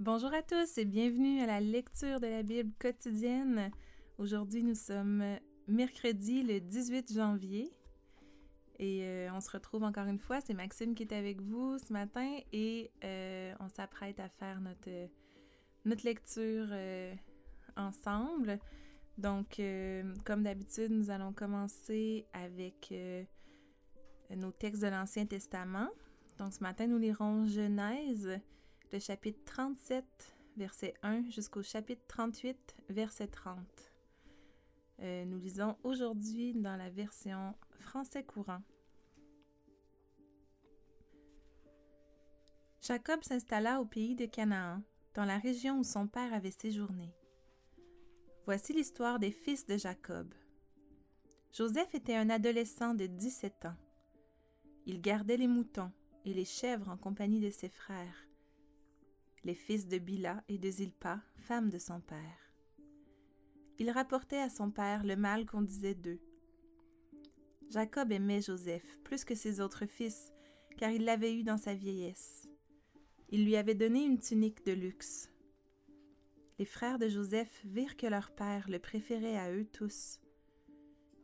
Bonjour à tous et bienvenue à la lecture de la Bible quotidienne. Aujourd'hui, nous sommes mercredi le 18 janvier et euh, on se retrouve encore une fois. C'est Maxime qui est avec vous ce matin et euh, on s'apprête à faire notre, lecture euh, ensemble. Donc, comme d'habitude, nous allons commencer avec nos textes de l'Ancien Testament. Donc, ce matin, nous lirons Genèse le chapitre 37, verset 1 jusqu'au chapitre 38, verset 30. Euh, nous lisons aujourd'hui dans la version français courant. Jacob s'installa au pays de Canaan, dans la région où son père avait séjourné. Voici l'histoire des fils de Jacob. Joseph était un adolescent de 17 ans. Il gardait les moutons et les chèvres en compagnie de ses frères les fils de Bila et de Zilpa, femme de son père. Il rapportait à son père le mal qu'on disait d'eux. Jacob aimait Joseph plus que ses autres fils, car il l'avait eu dans sa vieillesse. Il lui avait donné une tunique de luxe. Les frères de Joseph virent que leur père le préférait à eux tous.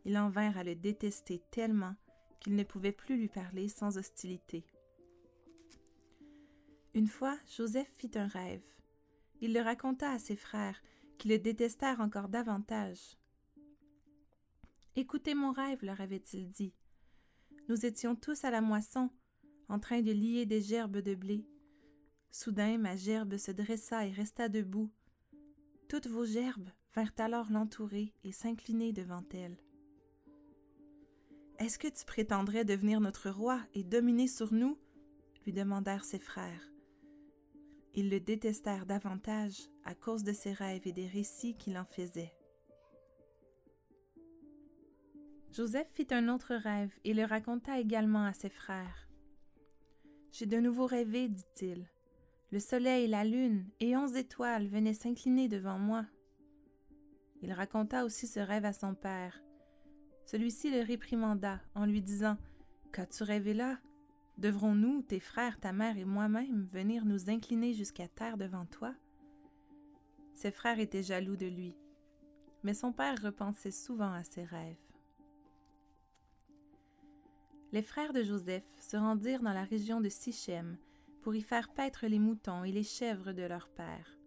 Ils en vinrent à le détester tellement qu'ils ne pouvaient plus lui parler sans hostilité. Une fois, Joseph fit un rêve. Il le raconta à ses frères, qui le détestèrent encore davantage. Écoutez mon rêve, leur avait-il dit. Nous étions tous à la moisson, en train de lier des gerbes de blé. Soudain, ma gerbe se dressa et resta debout. Toutes vos gerbes vinrent alors l'entourer et s'incliner devant elle. Est-ce que tu prétendrais devenir notre roi et dominer sur nous? lui demandèrent ses frères. Ils le détestèrent davantage à cause de ses rêves et des récits qu'il en faisait. Joseph fit un autre rêve et le raconta également à ses frères. J'ai de nouveau rêvé, dit-il. Le soleil, la lune et onze étoiles venaient s'incliner devant moi. Il raconta aussi ce rêve à son père. Celui-ci le réprimanda en lui disant Qu'as-tu rêvé là? Devrons-nous, tes frères, ta mère et moi-même, venir nous incliner jusqu'à terre devant toi? Ses frères étaient jaloux de lui, mais son père repensait souvent à ses rêves. Les frères de Joseph se rendirent dans la région de Sichem pour y faire paître les moutons et les chèvres de leur père.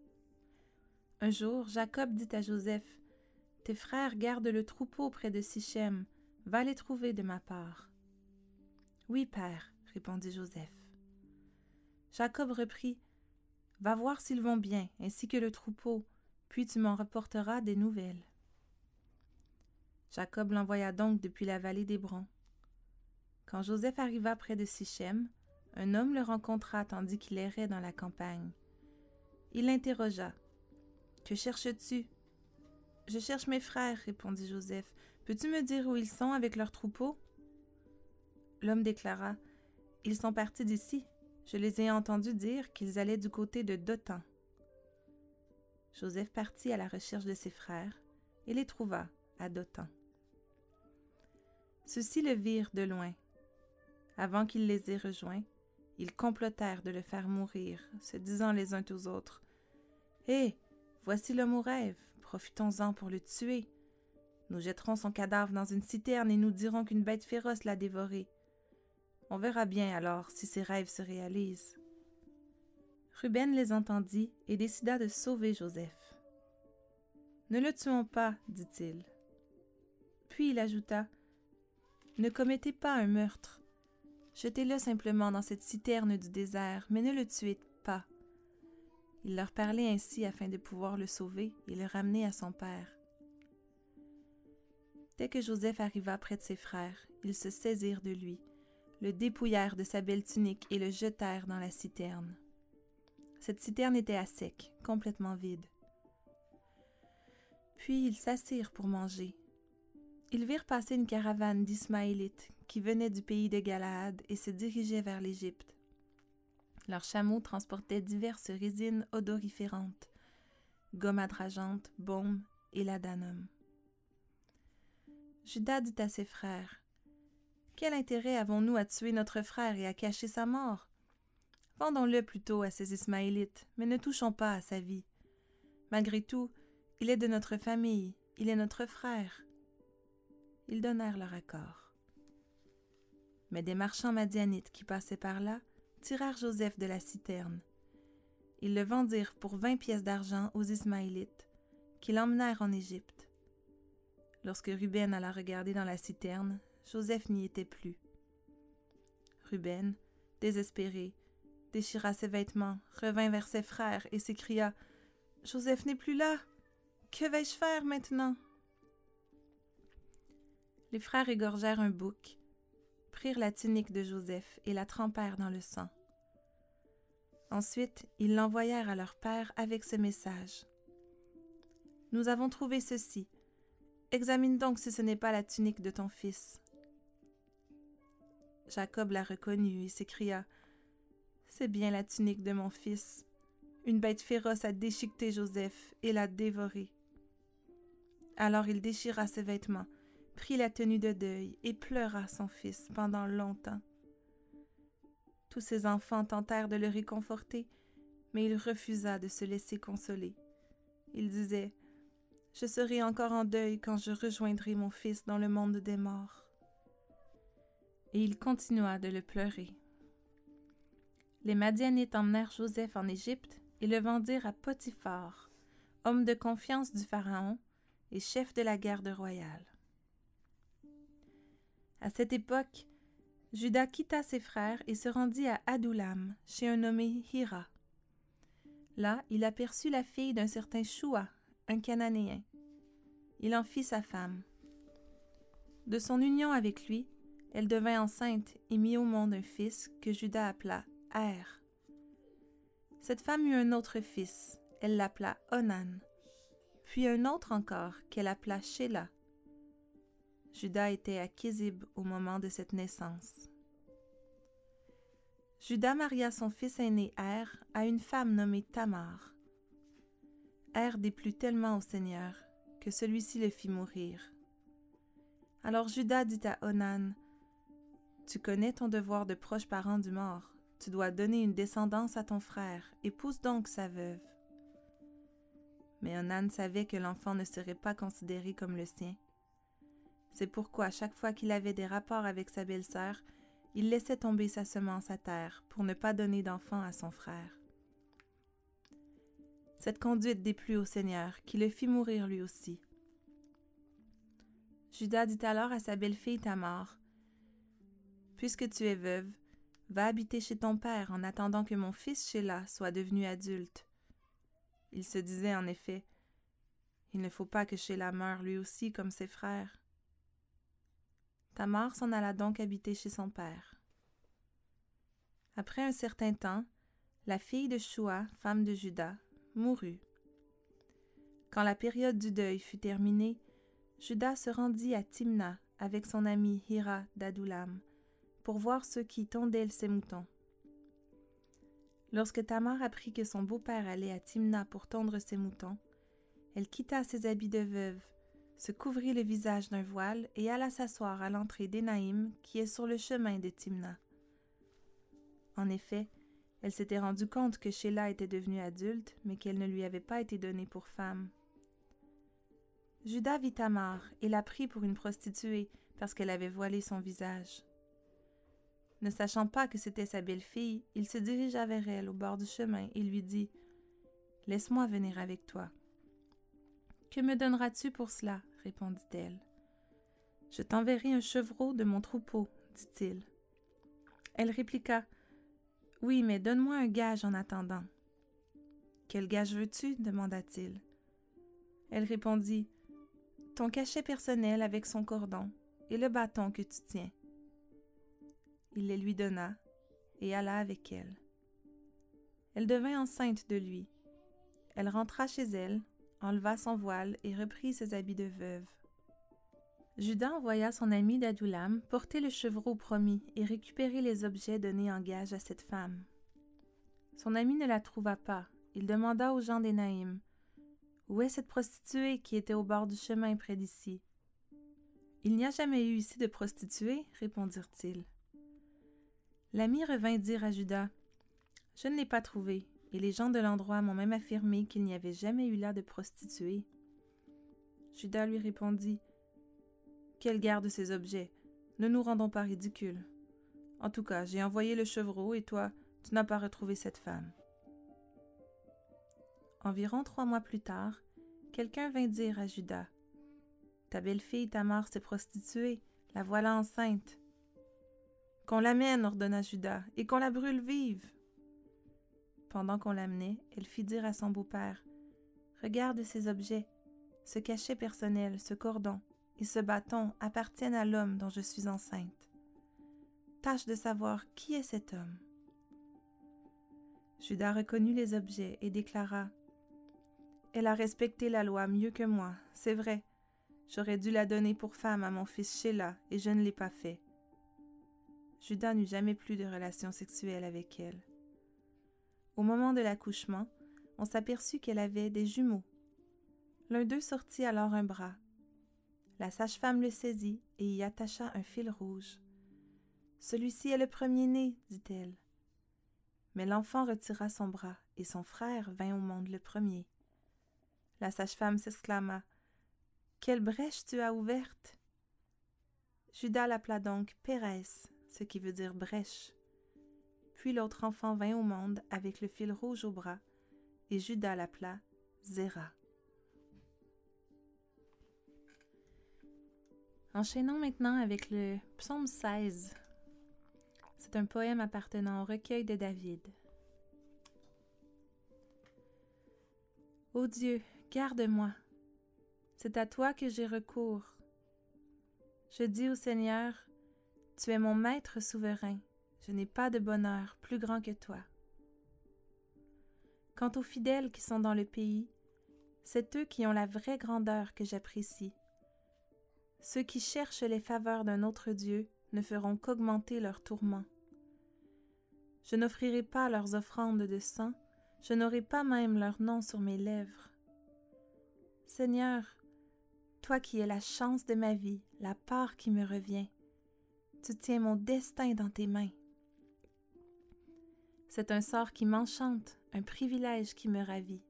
Un jour, Jacob dit à Joseph Tes frères gardent le troupeau près de Sichem, va les trouver de ma part. Oui, père, répondit Joseph. Jacob reprit Va voir s'ils vont bien, ainsi que le troupeau, puis tu m'en rapporteras des nouvelles. Jacob l'envoya donc depuis la vallée d'Hébron. Quand Joseph arriva près de Sichem, un homme le rencontra tandis qu'il errait dans la campagne. Il l'interrogea. Que cherches-tu Je cherche mes frères, répondit Joseph. Peux-tu me dire où ils sont avec leurs troupeaux? L'homme déclara ils sont partis d'ici. Je les ai entendus dire qu'ils allaient du côté de Dothan. Joseph partit à la recherche de ses frères et les trouva à Dothan. Ceux-ci le virent de loin. Avant qu'il les ait rejoints, ils complotèrent de le faire mourir, se disant les uns aux autres Hé, voici l'homme au rêve, profitons-en pour le tuer. Nous jetterons son cadavre dans une citerne et nous dirons qu'une bête féroce l'a dévoré. On verra bien alors si ses rêves se réalisent. Ruben les entendit et décida de sauver Joseph. Ne le tuons pas, dit-il. Puis il ajouta Ne commettez pas un meurtre. Jetez-le simplement dans cette citerne du désert, mais ne le tuez pas. Il leur parlait ainsi afin de pouvoir le sauver et le ramener à son père. Dès que Joseph arriva près de ses frères, ils se saisirent de lui le dépouillèrent de sa belle tunique et le jetèrent dans la citerne. Cette citerne était à sec, complètement vide. Puis ils s'assirent pour manger. Ils virent passer une caravane d'Ismaélites qui venaient du pays de Galaad et se dirigeaient vers l'Égypte. Leurs chameaux transportaient diverses résines odoriférantes, gomme adrageante, baume et ladanum. Judas dit à ses frères quel intérêt avons-nous à tuer notre frère et à cacher sa mort? Vendons-le plutôt à ces Ismaélites, mais ne touchons pas à sa vie. Malgré tout, il est de notre famille, il est notre frère. Ils donnèrent leur accord. Mais des marchands madianites qui passaient par là tirèrent Joseph de la citerne. Ils le vendirent pour vingt pièces d'argent aux Ismaélites, qui l'emmenèrent en Égypte. Lorsque Ruben alla regarder dans la citerne, Joseph n'y était plus. Ruben, désespéré, déchira ses vêtements, revint vers ses frères et s'écria Joseph n'est plus là. Que vais-je faire maintenant Les frères égorgèrent un bouc, prirent la tunique de Joseph et la trempèrent dans le sang. Ensuite, ils l'envoyèrent à leur père avec ce message. Nous avons trouvé ceci. Examine donc si ce n'est pas la tunique de ton fils. Jacob la reconnut et s'écria C'est bien la tunique de mon fils. Une bête féroce a déchiqueté Joseph et l'a dévoré. Alors il déchira ses vêtements, prit la tenue de deuil et pleura son fils pendant longtemps. Tous ses enfants tentèrent de le réconforter, mais il refusa de se laisser consoler. Il disait Je serai encore en deuil quand je rejoindrai mon fils dans le monde des morts. Et il continua de le pleurer. Les Madianites emmenèrent Joseph en Égypte et le vendirent à Potiphar, homme de confiance du Pharaon et chef de la garde royale. À cette époque, Judas quitta ses frères et se rendit à Adoulam, chez un nommé Hira. Là, il aperçut la fille d'un certain Shua, un Cananéen. Il en fit sa femme. De son union avec lui, elle devint enceinte et mit au monde un fils que Judas appela Er. Cette femme eut un autre fils, elle l'appela Onan, puis un autre encore qu'elle appela Sheila. Judas était à Kizib au moment de cette naissance. Judas maria son fils aîné Er à une femme nommée Tamar. Er déplut tellement au Seigneur que celui-ci le fit mourir. Alors Judas dit à Onan Tu connais ton devoir de proche parent du mort. Tu dois donner une descendance à ton frère, épouse donc sa veuve. Mais Onan savait que l'enfant ne serait pas considéré comme le sien. C'est pourquoi chaque fois qu'il avait des rapports avec sa belle-sœur, il laissait tomber sa semence à terre pour ne pas donner d'enfant à son frère. Cette conduite déplut au Seigneur, qui le fit mourir lui aussi. Judas dit alors à sa belle-fille Tamar, Puisque tu es veuve, va habiter chez ton père en attendant que mon fils Sheila soit devenu adulte. Il se disait en effet, Il ne faut pas que Sheila meure lui aussi comme ses frères. Tamar s'en alla donc habiter chez son père. Après un certain temps, la fille de Shua, femme de Judas, mourut. Quand la période du deuil fut terminée, Judas se rendit à Timna avec son ami Hira d'Adulam pour voir ceux qui tondaient ses moutons. Lorsque Tamar apprit que son beau-père allait à Timna pour tondre ses moutons, elle quitta ses habits de veuve se couvrit le visage d'un voile et alla s'asseoir à l'entrée d'Énaïm, qui est sur le chemin de Timna. En effet, elle s'était rendue compte que Sheila était devenue adulte, mais qu'elle ne lui avait pas été donnée pour femme. Judas vit Tamar et la prit pour une prostituée parce qu'elle avait voilé son visage. Ne sachant pas que c'était sa belle-fille, il se dirigea vers elle au bord du chemin et lui dit Laisse-moi venir avec toi. Que me donneras-tu pour cela répondit-elle. Je t'enverrai un chevreau de mon troupeau, dit-il. Elle répliqua. Oui, mais donne-moi un gage en attendant. Quel gage veux-tu demanda-t-il. Elle répondit. Ton cachet personnel avec son cordon et le bâton que tu tiens. Il les lui donna et alla avec elle. Elle devint enceinte de lui. Elle rentra chez elle, enleva son voile et reprit ses habits de veuve. Judas envoya son ami d'Adoulam porter le chevreau promis et récupérer les objets donnés en gage à cette femme. Son ami ne la trouva pas. Il demanda aux gens d'Énaïm Où est cette prostituée qui était au bord du chemin près d'ici Il n'y a jamais eu ici de prostituée, répondirent-ils. L'ami revint dire à Judas Je ne l'ai pas trouvé, et les gens de l'endroit m'ont même affirmé qu'il n'y avait jamais eu là de prostituée. Judas lui répondit Qu'elle garde ces objets. Ne nous rendons pas ridicules. En tout cas, j'ai envoyé le chevreau et toi, tu n'as pas retrouvé cette femme. Environ trois mois plus tard, quelqu'un vint dire à Judas Ta belle-fille Tamar s'est prostituée, la voilà enceinte. Qu'on l'amène, ordonna Judas, et qu'on la brûle vive. Pendant qu'on l'amenait, elle fit dire à son beau-père Regarde ces objets. Ce cachet personnel, ce cordon et ce bâton appartiennent à l'homme dont je suis enceinte. Tâche de savoir qui est cet homme. Judas reconnut les objets et déclara Elle a respecté la loi mieux que moi, c'est vrai. J'aurais dû la donner pour femme à mon fils Sheila et je ne l'ai pas fait. Judas n'eut jamais plus de relations sexuelles avec elle. Au moment de l'accouchement, on s'aperçut qu'elle avait des jumeaux. L'un d'eux sortit alors un bras. La sage-femme le saisit et y attacha un fil rouge. Celui-ci est le premier-né, dit-elle. Mais l'enfant retira son bras, et son frère vint au monde le premier. La sage-femme s'exclama. Quelle brèche tu as ouverte. Judas l'appela donc Pérès, ce qui veut dire brèche. Puis l'autre enfant vint au monde avec le fil rouge au bras, et Judas l'appela Zéra. Enchaînons maintenant avec le psaume 16. C'est un poème appartenant au recueil de David. Ô Dieu, garde-moi. C'est à toi que j'ai recours. Je dis au Seigneur, Tu es mon maître souverain. Je n'ai pas de bonheur plus grand que toi. Quant aux fidèles qui sont dans le pays, c'est eux qui ont la vraie grandeur que j'apprécie. Ceux qui cherchent les faveurs d'un autre Dieu ne feront qu'augmenter leurs tourments. Je n'offrirai pas leurs offrandes de sang, je n'aurai pas même leur nom sur mes lèvres. Seigneur, toi qui es la chance de ma vie, la part qui me revient, tu tiens mon destin dans tes mains. C'est un sort qui m'enchante, un privilège qui me ravit.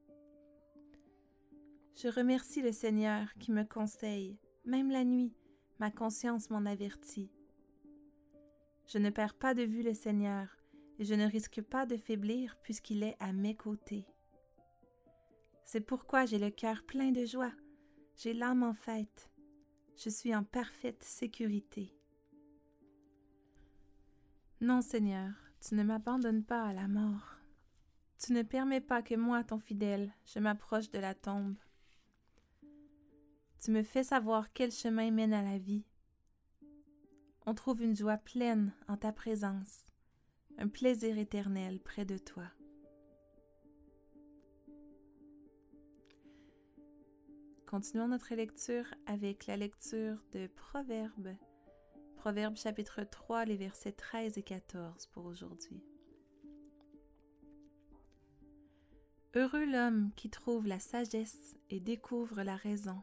Je remercie le Seigneur qui me conseille, même la nuit, ma conscience m'en avertit. Je ne perds pas de vue le Seigneur, et je ne risque pas de faiblir puisqu'il est à mes côtés. C'est pourquoi j'ai le cœur plein de joie, j'ai l'âme en fête, je suis en parfaite sécurité. Non, Seigneur, tu ne m'abandonnes pas à la mort. Tu ne permets pas que moi, ton fidèle, je m'approche de la tombe. Tu me fais savoir quel chemin mène à la vie. On trouve une joie pleine en ta présence, un plaisir éternel près de toi. Continuons notre lecture avec la lecture de Proverbes Proverbe chapitre 3, les versets 13 et 14 pour aujourd'hui. Heureux l'homme qui trouve la sagesse et découvre la raison.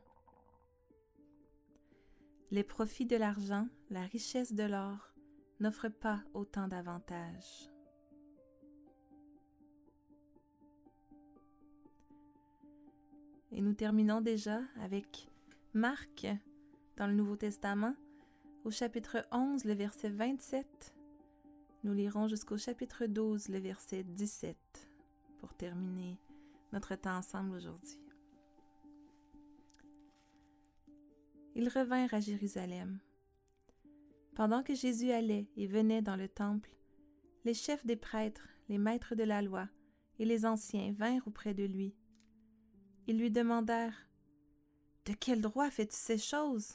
Les profits de l'argent, la richesse de l'or n'offrent pas autant d'avantages. Et nous terminons déjà avec Marc dans le Nouveau Testament au chapitre 11, le verset 27. Nous lirons jusqu'au chapitre 12, le verset 17, pour terminer notre temps ensemble aujourd'hui. Ils revinrent à Jérusalem. Pendant que Jésus allait et venait dans le temple, les chefs des prêtres, les maîtres de la loi et les anciens vinrent auprès de lui. Ils lui demandèrent De quel droit fais-tu ces choses?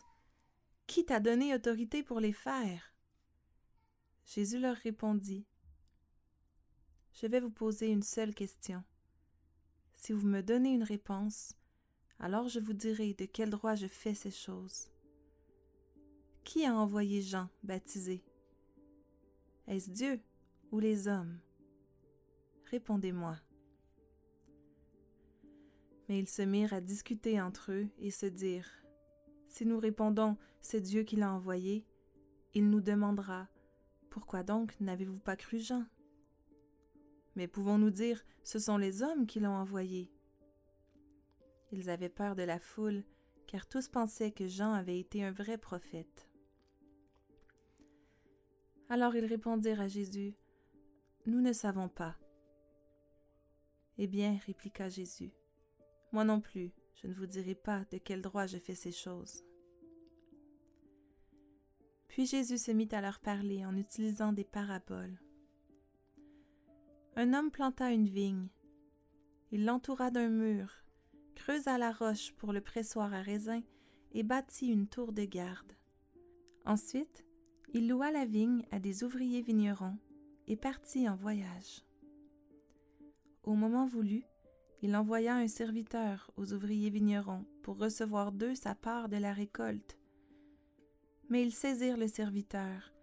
Qui t'a donné autorité pour les faire? Jésus leur répondit Je vais vous poser une seule question. Si vous me donnez une réponse, alors je vous dirai de quel droit je fais ces choses. Qui a envoyé Jean baptisé? Est-ce Dieu ou les hommes? Répondez-moi. Mais ils se mirent à discuter entre eux et se dirent si nous répondons C'est Dieu qui l'a envoyé, il nous demandera Pourquoi donc n'avez-vous pas cru Jean? Mais pouvons-nous dire, ce sont les hommes qui l'ont envoyé? Ils avaient peur de la foule, car tous pensaient que Jean avait été un vrai prophète. Alors ils répondirent à Jésus, Nous ne savons pas. Eh bien, répliqua Jésus, Moi non plus, je ne vous dirai pas de quel droit je fais ces choses. Puis Jésus se mit à leur parler en utilisant des paraboles. Un homme planta une vigne. Il l'entoura d'un mur, creusa la roche pour le pressoir à raisin et bâtit une tour de garde. Ensuite, il loua la vigne à des ouvriers vignerons et partit en voyage. Au moment voulu, il envoya un serviteur aux ouvriers vignerons pour recevoir d'eux sa part de la récolte. Mais ils saisirent le serviteur,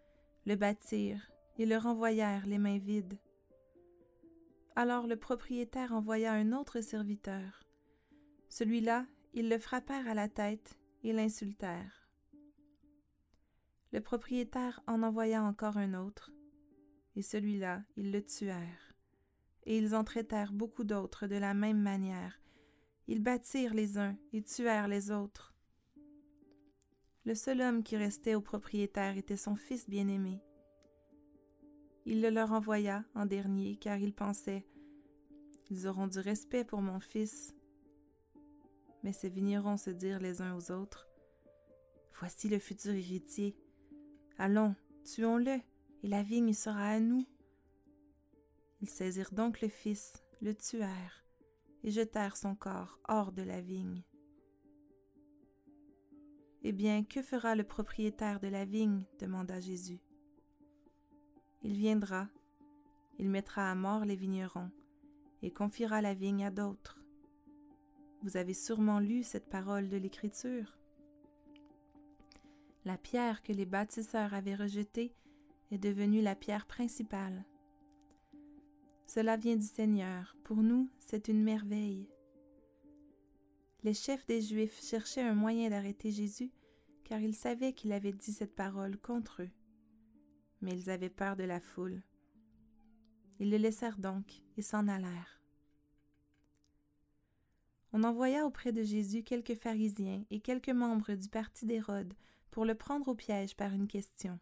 le battirent et le renvoyèrent les mains vides. Alors le propriétaire envoya un autre serviteur. Celui-là, ils le frappèrent à la tête et l'insultèrent. Le propriétaire en envoya encore un autre, et celui-là, ils le tuèrent. Et ils en traitèrent beaucoup d'autres de la même manière. Ils battirent les uns et tuèrent les autres. Le seul homme qui restait au propriétaire était son fils bien-aimé. Il le leur envoya en dernier, car il pensait Ils auront du respect pour mon fils. Mais ces vignerons se dirent les uns aux autres Voici le futur héritier. Allons, tuons-le, et la vigne sera à nous. Ils saisirent donc le fils, le tuèrent, et jetèrent son corps hors de la vigne. Eh bien, que fera le propriétaire de la vigne? demanda Jésus. Il viendra, il mettra à mort les vignerons, et confiera la vigne à d'autres. Vous avez sûrement lu cette parole de l'Écriture? La pierre que les bâtisseurs avaient rejetée est devenue la pierre principale. Cela vient du Seigneur. Pour nous, c'est une merveille. Les chefs des Juifs cherchaient un moyen d'arrêter Jésus, car ils savaient qu'il avait dit cette parole contre eux. Mais ils avaient peur de la foule. Ils le laissèrent donc et s'en allèrent. On envoya auprès de Jésus quelques pharisiens et quelques membres du parti d'Hérode pour le prendre au piège par une question.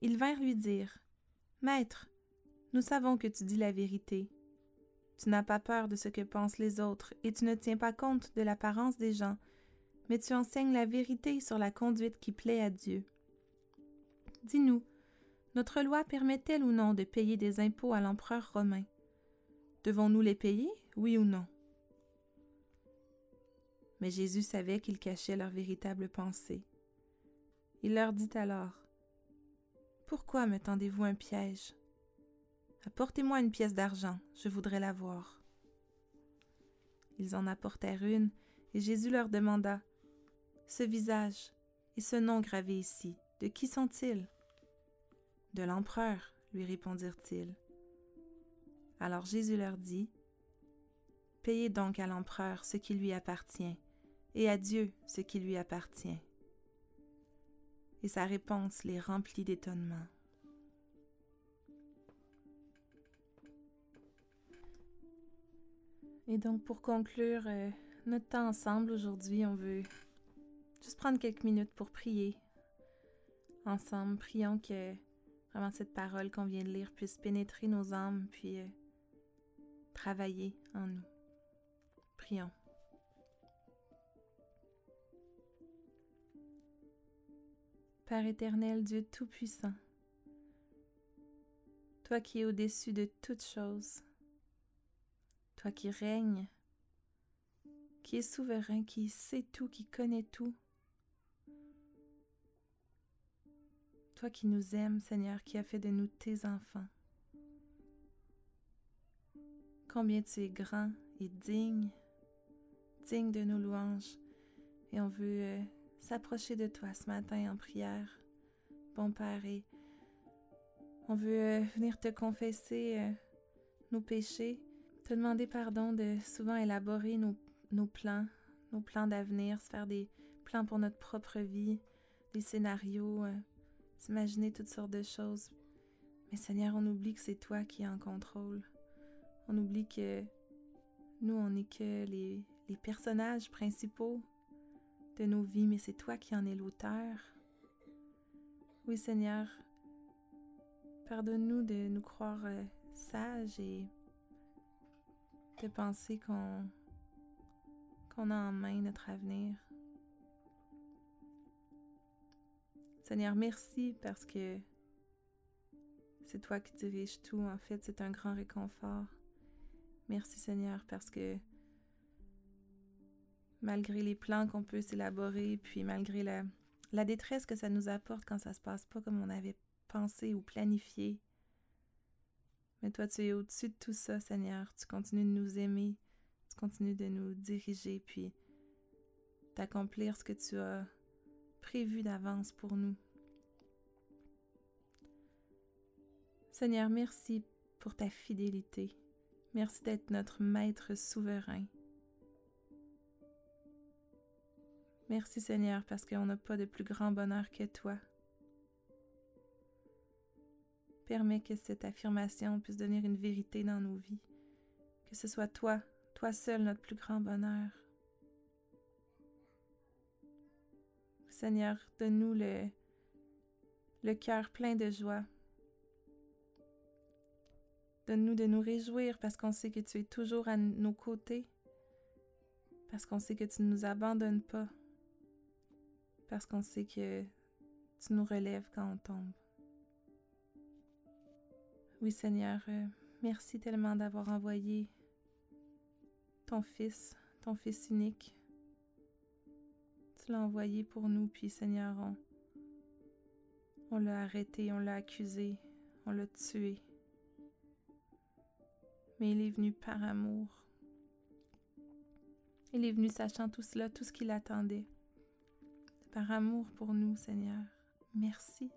Ils vinrent lui dire Maître, nous savons que tu dis la vérité. Tu n'as pas peur de ce que pensent les autres et tu ne tiens pas compte de l'apparence des gens, mais tu enseignes la vérité sur la conduite qui plaît à Dieu. Dis-nous, notre loi permet-elle ou non de payer des impôts à l'empereur romain? Devons-nous les payer, oui ou non? Mais Jésus savait qu'ils cachaient leur véritable pensée. Il leur dit alors Pourquoi me tendez-vous un piège? Apportez-moi une pièce d'argent, je voudrais la voir. Ils en apportèrent une, et Jésus leur demanda Ce visage et ce nom gravé ici, de qui sont-ils? De l'empereur, lui répondirent-ils. Alors Jésus leur dit Payez donc à l'empereur ce qui lui appartient et à Dieu ce qui lui appartient. Et sa réponse les remplit d'étonnement. Et donc pour conclure euh, notre temps ensemble aujourd'hui, on veut juste prendre quelques minutes pour prier ensemble. Prions que vraiment cette parole qu'on vient de lire puisse pénétrer nos âmes puis euh, travailler en nous. Prions. Père éternel, Dieu Tout-Puissant, toi qui es au-dessus de toutes choses, toi qui règnes, qui es souverain, qui sait tout, qui connaît tout, toi qui nous aimes, Seigneur, qui as fait de nous tes enfants. Combien tu es grand et digne, digne de nos louanges, et on veut euh, s'approcher de toi ce matin en prière, bon Père, et on veut euh, venir te confesser euh, nos péchés, te demander pardon de souvent élaborer nos, plans, nos plans d'avenir, se faire des plans pour notre propre vie, des scénarios, euh, s'imaginer toutes sortes de choses. Mais Seigneur, on oublie que c'est toi qui es en contrôle. On oublie que nous, on n'est que les, les personnages principaux de nos vies, mais c'est toi qui en es l'auteur. Oui, Seigneur, pardonne-nous de nous croire euh, sages et de penser qu'on a en main notre avenir. Seigneur, merci parce que c'est toi qui diriges tout. En fait, c'est un grand réconfort. Merci Seigneur parce que malgré les plans qu'on peut s'élaborer, puis malgré la, la détresse que ça nous apporte quand ça se passe pas comme on avait pensé ou planifié, mais toi tu es au-dessus de tout ça Seigneur. Tu continues de nous aimer, tu continues de nous diriger, puis d'accomplir ce que tu as prévu d'avance pour nous. Seigneur, merci pour ta fidélité. Merci d'être notre Maître souverain. Merci Seigneur parce qu'on n'a pas de plus grand bonheur que toi. Permets que cette affirmation puisse devenir une vérité dans nos vies, que ce soit toi, toi seul notre plus grand bonheur. Seigneur, donne-nous le, le cœur plein de joie Donne-nous de nous réjouir parce qu'on sait que tu es toujours à nos côtés, parce qu'on sait que tu ne nous abandonnes pas, parce qu'on sait que tu nous relèves quand on tombe. Oui Seigneur, euh, merci tellement d'avoir envoyé ton Fils, ton Fils unique. Tu l'as envoyé pour nous, puis Seigneur, on, on l'a arrêté, on l'a accusé, on l'a tué mais il est venu par amour. Il est venu sachant tout cela, tout ce qu'il attendait. Par amour pour nous, Seigneur. Merci.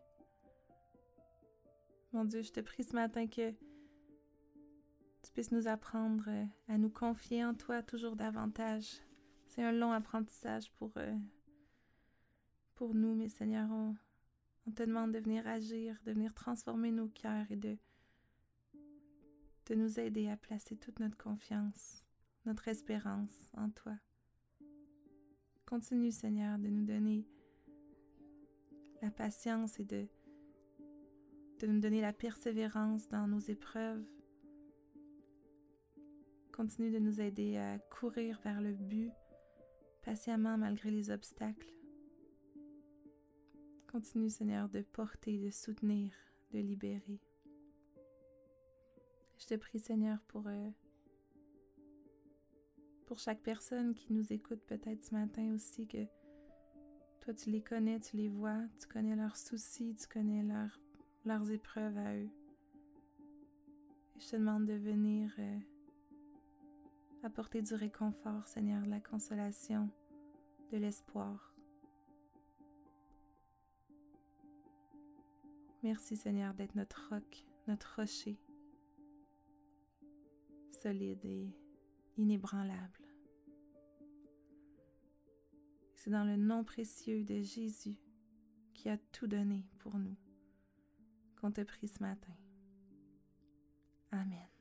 Mon Dieu, je te prie ce matin que tu puisses nous apprendre à nous confier en toi toujours davantage. C'est un long apprentissage pour, euh, nous, mais Seigneur, on, te demande de venir agir, de venir transformer nos cœurs et de nous aider à placer toute notre confiance, notre espérance en toi. Continue, Seigneur, de nous donner la patience et de, de nous donner la persévérance dans nos épreuves. Continue de nous aider à courir vers le but patiemment malgré les obstacles. Continue, Seigneur, de porter, de soutenir, de libérer. Je te prie, Seigneur, pour, euh, pour chaque personne qui nous écoute peut-être ce matin aussi, que toi, tu les connais, tu les vois, tu connais leurs soucis, tu connais leurs, leurs épreuves à eux. Et je te demande de venir euh, apporter du réconfort, Seigneur, de la consolation, de l'espoir. Merci, Seigneur, d'être notre roc, notre rocher solide et inébranlable. C'est dans le nom précieux de Jésus qui a tout donné pour nous qu'on te prie ce matin. Amen.